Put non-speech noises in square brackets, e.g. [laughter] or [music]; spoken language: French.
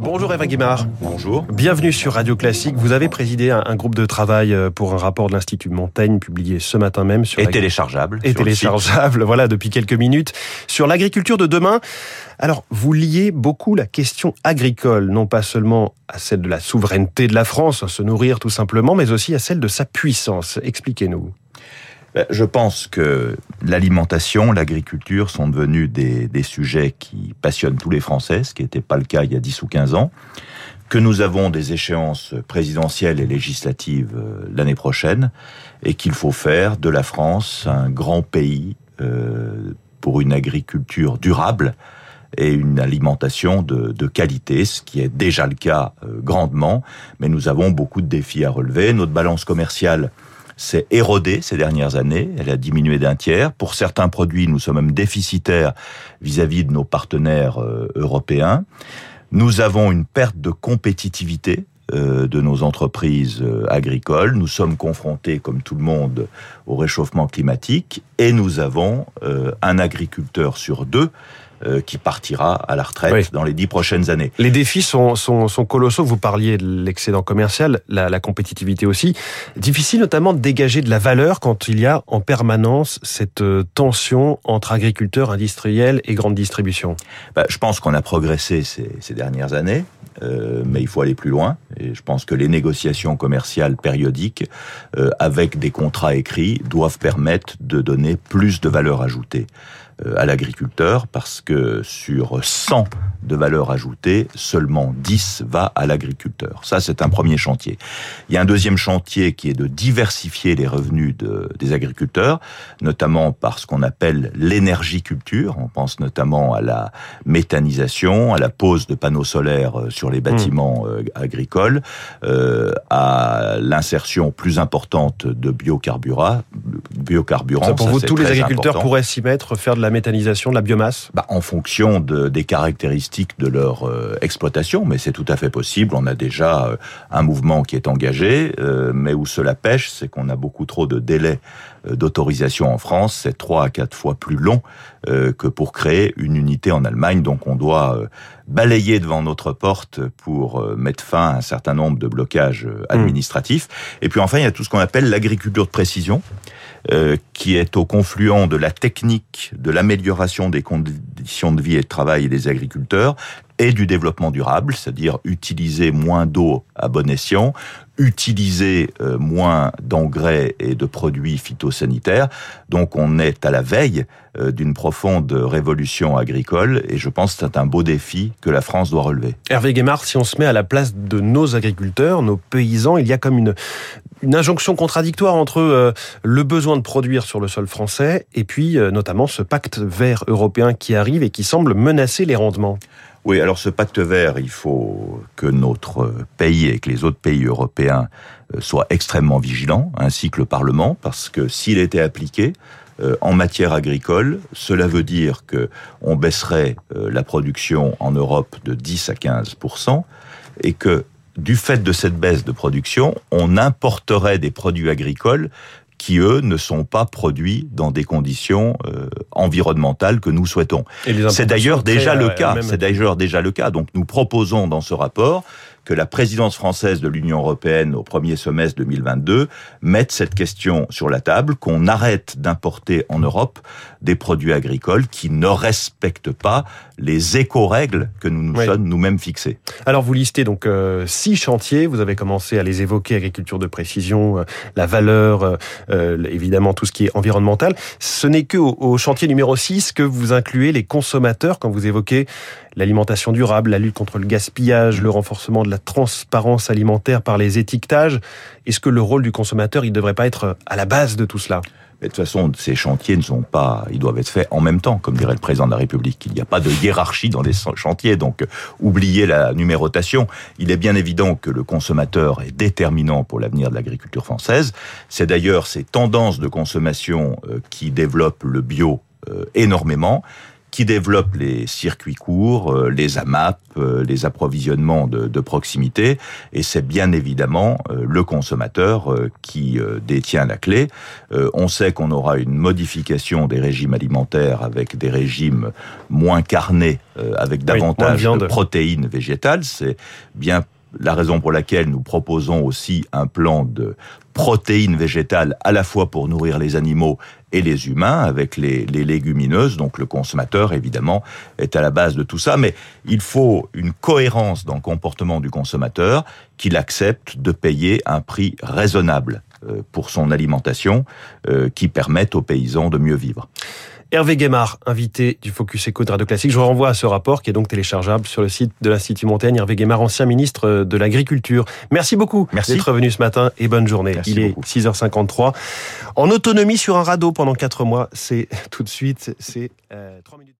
Bonjour Eva Guimard. Bonjour. Bienvenue sur Radio Classique. Vous avez présidé un, un groupe de travail euh, pour un rapport de l'Institut Montaigne publié ce matin même sur Et téléchargeable. et téléchargeable, [laughs] voilà, depuis quelques minutes, sur l'agriculture de demain. Alors, vous liez beaucoup la question agricole, non pas seulement à celle de la souveraineté de la France, à se nourrir tout simplement, mais aussi à celle de sa puissance. Expliquez-nous. Ben, Je pense que l'alimentation, l'agriculture sont devenus des, sujets qui passionnent tous les Français, ce qui n'était pas le cas il y a 10 ou 15 ans, que nous avons des échéances présidentielles et législatives euh, l'année prochaine, et qu'il faut faire de la France un grand pays euh, pour une agriculture durable et une alimentation de, de qualité, ce qui est déjà le cas euh, grandement, mais nous avons beaucoup de défis à relever. Notre balance commerciale s'est érodée ces dernières années, elle a diminué d'un tiers. Pour certains produits, nous sommes même déficitaires vis-à-vis de nos partenaires euh, européens. Nous avons une perte de compétitivité euh, de nos entreprises euh, agricoles. Nous sommes confrontés, comme tout le monde, au réchauffement climatique et nous avons un agriculteur sur deux qui partira à la retraite Oui. dans les dix prochaines années. Les défis sont, sont, sont colossaux. Vous parliez de l'excédent commercial, la, la compétitivité aussi. Difficile notamment de dégager de la valeur quand il y a en permanence cette euh, tension entre agriculteurs, industriels et grande distribution. Bah, je pense qu'on a progressé ces, ces dernières années, euh, mais il faut aller plus loin. Et je pense que les négociations commerciales périodiques, euh, avec des contrats écrits, doivent permettre de donner plus de valeur ajoutée euh, à l'agriculteur, parce que sur 100 de valeur ajoutée, seulement 10 va à l'agriculteur. Ça, c'est un premier chantier. Il y a un deuxième chantier qui est de diversifier les revenus de- des agriculteurs, notamment par ce qu'on appelle l'énergiculture. On pense notamment à la méthanisation, à la pose de panneaux solaires euh, sur les bâtiments euh, agricoles, euh, à l'insertion plus importante de biocarburants. Ça, pour ça, vous, tous les agriculteurs important. pourraient s'y mettre, faire de la méthanisation, de la biomasse? Bah, en fonction de, des caractéristiques de leur euh, exploitation, mais c'est tout à fait possible. On a déjà euh, un mouvement qui est engagé, euh, mais où cela pêche, c'est qu'on a beaucoup trop de délais d'autorisation en France. C'est trois à quatre fois plus long que pour créer une unité en Allemagne. Donc on doit balayer devant notre porte pour mettre fin à un certain nombre de blocages euh, administratifs. Et puis enfin, il y a tout ce qu'on appelle l'agriculture de précision qui est au confluent de la technique, de l'amélioration des conditions de vie et de travail des agriculteurs et du développement durable, c'est-à-dire utiliser moins d'eau à bon escient, utiliser euh, moins d'engrais et de produits phytosanitaires. Donc on est à la veille euh, d'une profonde révolution agricole et je pense que c'est un beau défi que la France doit relever. Hervé Guémard, si on se met à la place de nos agriculteurs, nos paysans, il y a comme une, une injonction contradictoire entre euh, le besoin de produire sur le sol français et puis euh, notamment ce pacte vert européen qui arrive et qui semble menacer les rendements. Oui, alors ce pacte vert, il faut que notre pays et que les autres pays européens euh, soient extrêmement vigilants, ainsi que le Parlement, parce que s'il était appliqué en matière agricole, cela veut dire que on baisserait la production en Europe de 10 à 15 et que du fait de cette baisse de production, on importerait des produits agricoles qui, eux, ne sont pas produits dans des conditions euh, environnementales que nous souhaitons. C'est d'ailleurs déjà le euh, cas. C'est d'ailleurs déjà le cas. Donc nous proposons dans ce rapport que la présidence française de l'Union européenne au premier semestre 2022 mette cette question sur la table, qu'on arrête d'importer en Europe des produits agricoles qui ne respectent pas les éco-règles que nous nous Oui. sommes nous-mêmes fixées. Alors vous listez donc euh, six chantiers, vous avez commencé à les évoquer, agriculture de précision, euh, la valeur, euh, euh, évidemment tout ce qui est environnemental. Ce n'est que au, au chantier numéro 6 que vous incluez les consommateurs quand vous évoquez l'alimentation durable, la lutte contre le gaspillage, le renforcement de la transparence alimentaire par les étiquetages. Est-ce que le rôle du consommateur, il ne devrait pas être à la base de tout cela? De toute façon, ces chantiers ne sont pas, ils doivent être faits en même temps, comme dirait le président de la République. Il n'y a pas de hiérarchie dans les chantiers, donc euh, oubliez la numérotation. Il est bien évident que le consommateur est déterminant pour l'avenir de l'agriculture française. C'est d'ailleurs ces tendances de consommation euh, qui développent le bio euh, énormément qui développe les circuits courts, euh, les AMAP, euh, les approvisionnements de, de proximité, et c'est bien évidemment euh, le consommateur qui détient la clé. On sait qu'on aura une modification des régimes alimentaires avec des régimes moins carnés, avec davantage de protéines végétales. C'est bien la raison pour laquelle nous proposons aussi un plan de protéines végétales à la fois pour nourrir les animaux et les humains avec les, légumineuses. Donc le consommateur, évidemment, est à la base de tout ça. Mais il faut une cohérence dans le comportement du consommateur qu'il accepte de payer un prix raisonnable euh, pour son alimentation euh, qui permette aux paysans de mieux vivre. Hervé Guémard, invité du Focus Eco de Radio Classique. Je vous renvoie à ce rapport qui est donc téléchargeable sur le site de l'Institut Montaigne. Hervé Guémard, ancien ministre de l'Agriculture. Merci beaucoup d'être venu ce matin et bonne journée. Il est 6h53. En autonomie sur un radeau pendant 4 mois, c'est [laughs] tout de suite, c'est euh, 3 minutes.